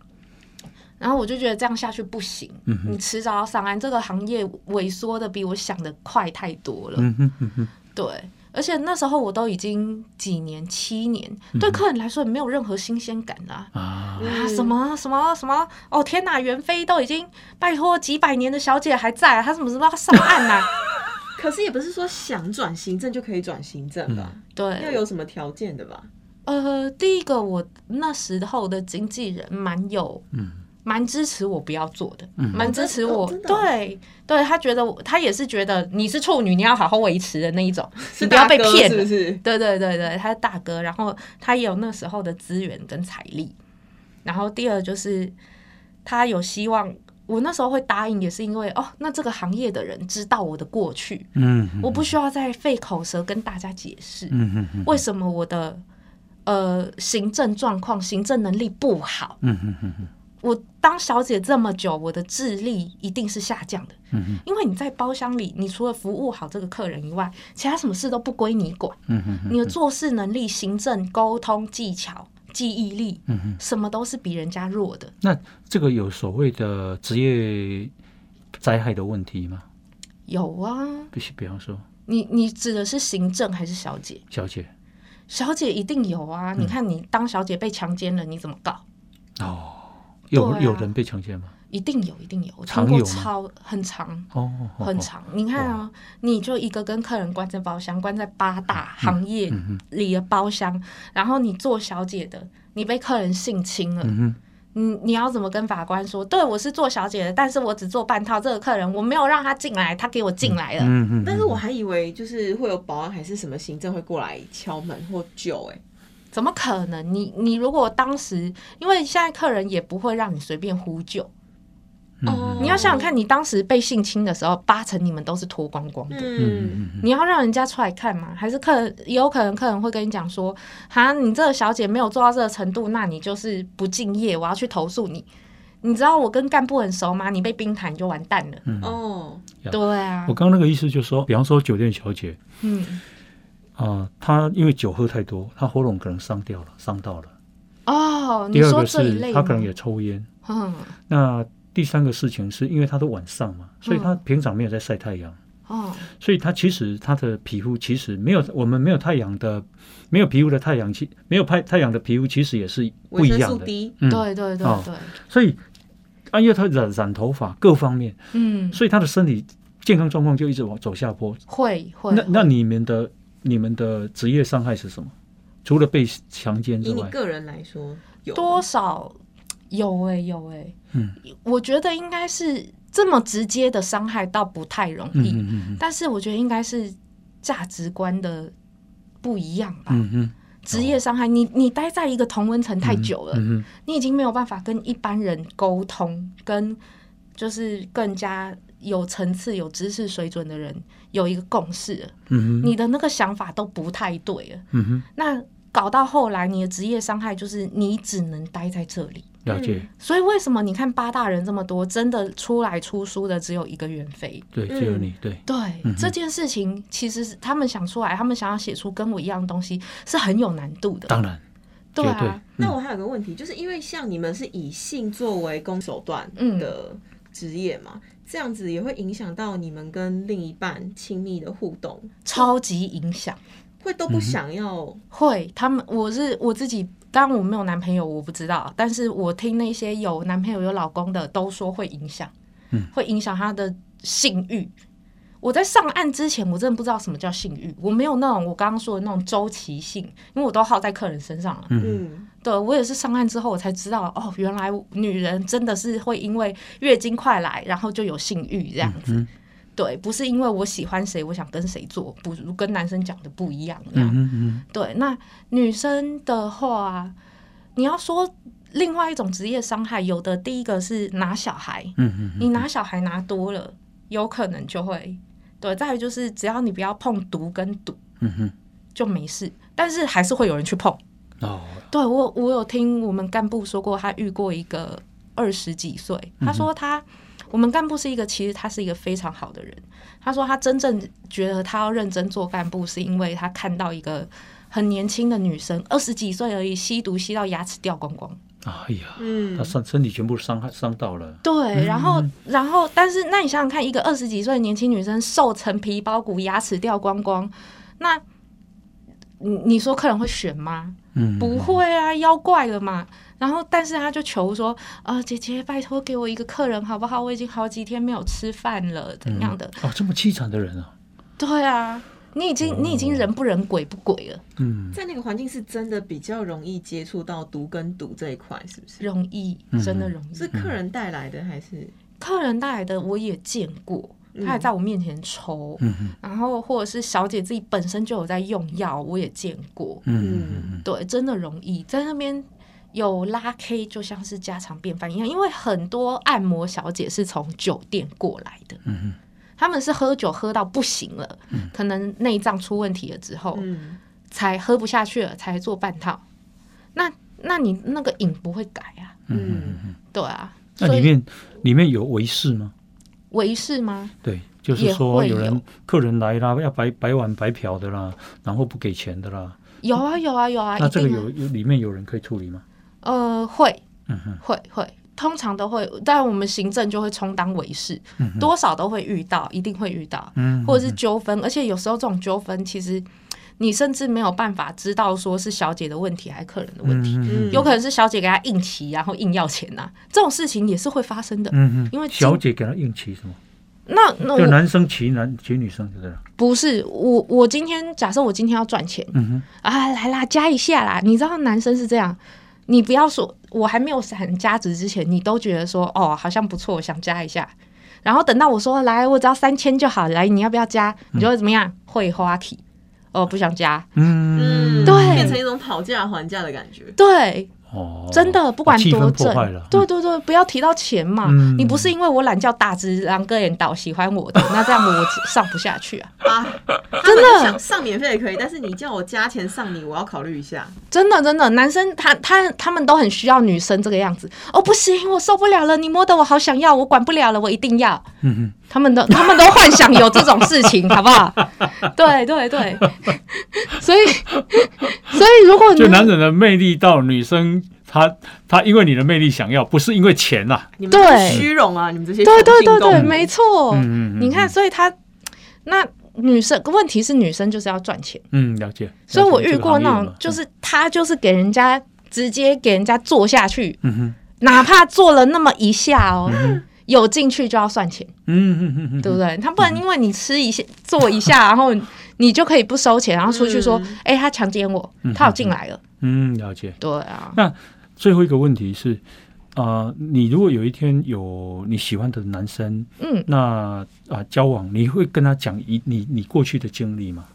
然后我就觉得这样下去不行，嗯你迟早要上岸。这个行业萎缩的比我想的快太多了。嗯哼，嗯哼，对，而且那时候我都已经几年，七年，嗯对客人来说也没有任何新鲜感啦、啊，什么什么什么？哦天哪！袁飞都已经拜托几百年的小姐还在啊，她什么时候要上岸呢、(laughs) 可是也不是说想转行政就可以转行政吧？要对，有什么条件的吧？呃，第一个我那时候的经纪人蛮有，嗯蛮支持我不要做的，嗯蛮支持我。对，对他觉得我，他也是觉得你是处女，你要好好维持的那一种，是 (laughs) 你不要被骗是不是？对对对对，他是大哥，然后他也有那时候的资源跟财力。然后第二就是他有希望，我那时候会答应，也是因为哦，那这个行业的人知道我的过去，嗯，我不需要再费口舌跟大家解释、嗯哼哼，为什么我的呃行政状况、行政能力不好。嗯哼哼哼，我当小姐这么久，我的智力一定是下降的，因为你在包厢里，你除了服务好这个客人以外，其他什么事都不归你管。你的做事能力、行政、沟通技巧、记忆力，什么都是比人家弱的。那这个有所谓的职业灾害的问题吗？有啊，必须，比方说，你你指的是行政还是小姐？小姐，小姐一定有啊！嗯你看你当小姐被强奸了，你怎么告？哦，有、啊。有人被强奸吗？一定有，一定有，我听过超很长。哦，很长，你看啊、你就一个跟客人关在包厢，关在八大行业里的包厢，然后你做小姐的，你被客人性侵了，嗯，你你要怎么跟法官说？对我是做小姐的，但是我只做半套，这个客人我没有让他进来，他给我进来了。嗯嗯，但是我还以为就是会有保安还是什么行政会过来敲门或救、哎，怎么可能？你你如果当时，因为现在客人也不会让你随便呼救，哦你要想想看，你当时被性侵的时候，八成你们都是脱光光的。嗯，你要让人家出来看吗？还是客人也有可能客人会跟你讲说，哈，你这个小姐没有做到这个程度，那你就是不敬业，我要去投诉你。你知道我跟干部很熟吗？你被冰谈就完蛋了。哦，对啊我，刚刚那个意思就是说，比方说酒店小姐嗯，啊、他因为酒喝太多，他喉咙可能伤掉了，伤到了。哦，你说第二个是这一类吗她可能也抽烟。嗯，那第三个事情是因为他都晚上嘛，所以她嗯平常没有在晒太阳，哦，所以他其实他的皮肤其实没有我们没有太阳的没有皮肤的太阳其没有太太阳的皮肤其实也是不一样的。嗯，对对对哦对，所以啊，因为他染染头发各方面，嗯，所以他的身体健康状况就一直往走下坡。会会。那那你们的你们的职业伤害是什么？除了被强奸之外，以你个人来说，有多少？有哎、有哎、嗯。我觉得应该是这么直接的伤害倒不太容嗯易，嗯嗯。但是我觉得应该是价值观的不一样吧。嗯嗯。职业伤害，你你待在一个同温层太久了，嗯。你已经没有办法跟一般人沟通，跟就是更加有层次、有知识水准的人有一个共识，嗯你的那个想法都不太对了。嗯，那搞到后来，你的职业伤害就是你只能待在这里。了解，所以为什么你看八大人这么多，真的出来出书的只有一个袁飞？对，只有你对，对、嗯这件事情，其实是他们想出来，他们想要写出跟我一样的东西，是很有难度的。当然，对啊，，那我还有个问题，就是因为像你们是以性作为攻手段嗯的职业嘛，这样子也会影响到你们跟另一半亲密的互动，超级影响。会都不想要，会，他们我是我自己，当然我没有男朋友，我不知道，但是我听那些有男朋友有老公的都说会影响，嗯会影响他的性欲。我在上岸之前，我真的不知道什么叫性欲，我没有那种我刚刚说的那种周期性，因为我都耗在客人身上了。嗯嗯，对我也是上岸之后，我才知道哦，原来女人真的是会因为月经快来，然后就有性欲这样子。嗯对，不是因为我喜欢谁，我想跟谁做，不跟男生讲的不一样。嗯嗯对，那女生的话，你要说另外一种职业伤害，有的第一个是拿小孩，嗯嗯你拿小孩拿多了，有可能就会对。再有就是只要你不要碰毒跟赌嗯哼就没事，但是还是会有人去碰。哦，对我，我有听我们干部说过，他遇过一个二十几岁，他说他、我们干部是一个，其实他是一个非常好的人。他说他真正觉得他要认真做干部，是因为他看到一个很年轻的女生，二十几岁而已，吸毒吸到牙齿掉光光。哎呀，嗯他身身体全部伤害伤到了，对，然后，然后，但是，那你想想看，一个二十几岁的年轻女生瘦成皮包骨，牙齿掉光光，那你你说客人会选吗？嗯，不会啊，妖怪了嘛。然后，但是他就求说，呃，姐姐，拜托给我一个客人好不好？我已经好几天没有吃饭了，怎样的？哦，这么凄惨的人啊，对啊，你已经你已经人不人鬼不鬼了，嗯在那个环境是真的比较容易接触到毒跟毒这一块，是不是？容易，真的容易。是客人带来的还是？客人带来的我也见过，他还在我面前抽，然后或者是小姐自己本身就有在用药，我也见过。嗯嗯对，真的容易在那边有拉 K，就像是家常便饭一样。因为很多按摩小姐是从酒店过来的，嗯他们是喝酒喝到不行了，可能内脏出问题了之后，嗯，才喝不下去了，才做半套。那那你那个瘾不会改啊？嗯，对啊，那里面里面有维士吗？维士吗？对，就是说有人有客人来啦，要白白碗白嫖的啦，然后不给钱的啦，有啊有啊有啊，那这个有有里面有人可以处理吗？呃会嗯哼会会，通常都会，但我们行政就会充当维士，多少都会遇到，一定会遇到，嗯或者是纠纷，而且有时候这种纠纷其实你甚至没有办法知道说是小姐的问题还是客人的问题，嗯有可能是小姐给他硬骑，然后硬要钱呐、这种事情也是会发生的。嗯嗯，因为小姐给他硬骑什么？那那就男生骑男骑女生，就这样？不是我，我今天假设我今天要赚钱嗯哼，啊，来啦，加一下啦。你知道男生是这样，你不要说我还没有想加值之前，你都觉得说哦好像不错，我想加一下。然后等到我说来，我只要三千就好，来你要不要加？你就会怎么样？会花体哦，不想加。嗯，嗯，对变成一种讨价还价的感觉。对，哦，真的不管多正破坏了，对对对，不要提到钱嘛。嗯你不是因为我懒觉大只狼个人导喜欢我的，那这样我 (laughs) 上不下去啊！啊，(laughs) 真的想上免费也可以，但是你叫我加钱上你，我要考虑一下。真的真的，男生他他他们都很需要女生这个样子。哦，不行，我受不了了，你摸的我好想要，我管不了了，我一定要。嗯哼，他们都他们都幻想有这种事情，好不好？对对对，(laughs) 所以所以如果你就男人的魅力到女生，她她因为你的魅力想要，不是因为钱呐。你们对。虚荣啊，你们这些对对对对，没错。嗯嗯嗯你看，所以他那女生问题是女生就是要赚钱，嗯，了解。所以我遇过那种就是他就是给人家直接给人家做下去，嗯哼，哪怕做了那么一下哦，有进去就要算钱，嗯嗯嗯嗯，对不对？他不能因为你吃一下做一下，然后你就可以不收钱，然后出去说嗯，哎，他强奸我，他有进来了，嗯，了解。对啊，最后一个问题是，啊，你如果有一天有你喜欢的男生，嗯，那啊交往，你会跟他讲一你你过去的经历吗？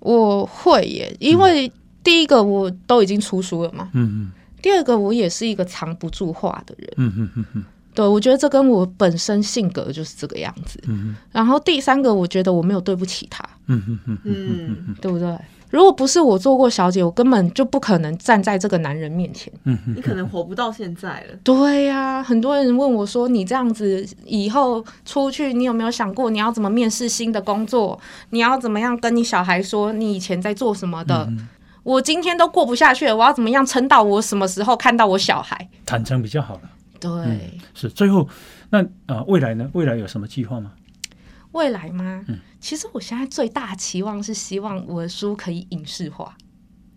我会耶，因为第一个我都已经出书了嘛，嗯嗯第二个我也是一个藏不住话的人。嗯嗯嗯嗯对，我觉得这跟我本身性格就是这个样子。嗯然后第三个，我觉得我没有对不起他，嗯嗯嗯嗯嗯，嗯对不对？如果不是我做过小姐，我根本就不可能站在这个男人面前。嗯嗯，你可能活不到现在了。对呀、很多人问我说：“你这样子以后出去，你有没有想过你要怎么面试新的工作？你要怎么样跟你小孩说你以前在做什么的？我今天都过不下去了，我要怎么样撑到我什么时候看到我小孩？”坦诚比较好了。对，是最后那啊未来呢？未来有什么计划吗？未来吗？嗯其实我现在最大的期望是希望我的书可以影视化。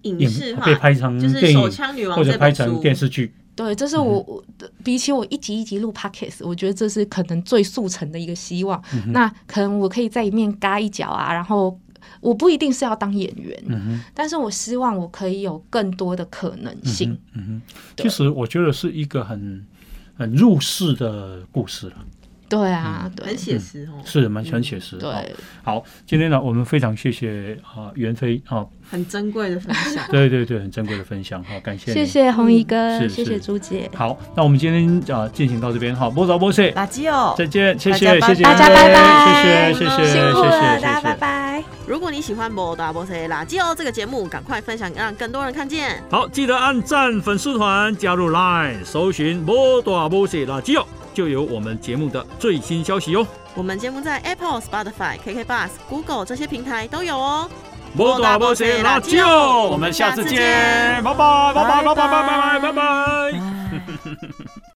影视化被拍成就是《手枪女王或》者拍成书，电视剧？对，这是我我的比起我一集一集录 podcast，我觉得这是可能最速成的一个希望。那可能我可以在里面嘎一脚啊，然后我不一定是要当演员，嗯哼。但是我希望我可以有更多的可能性。嗯哼，对其实我觉得是一个很很入世的故事了，对啊，很写实哦，是蛮很写实的。对，好，今天呢，我们非常谢谢啊袁飞啊，很珍贵的分享。对对对，很珍贵的分享哈，感谢你谢。谢红衣哥，是谢谢朱姐，好，那我们今天啊进行到这边哈，波早波谢，垃圾哦。再见，谢谢谢谢大家拜拜，谢谢谢谢辛苦了，谢谢大家拜。拜。如果你喜欢《摩大波塞垃圾哦》这个节目，赶快分享，让更多人看见。好，记得按赞粉丝团，加入 Line，搜寻“摩大摩西垃圾哦”，就有我们节目的最新消息哦。我们节目在 Apple、Spotify、KK Bus、Google 这些平台都有哦。摩大摩西垃圾哦，我们下次见，拜拜拜拜拜拜拜拜拜拜拜。(laughs)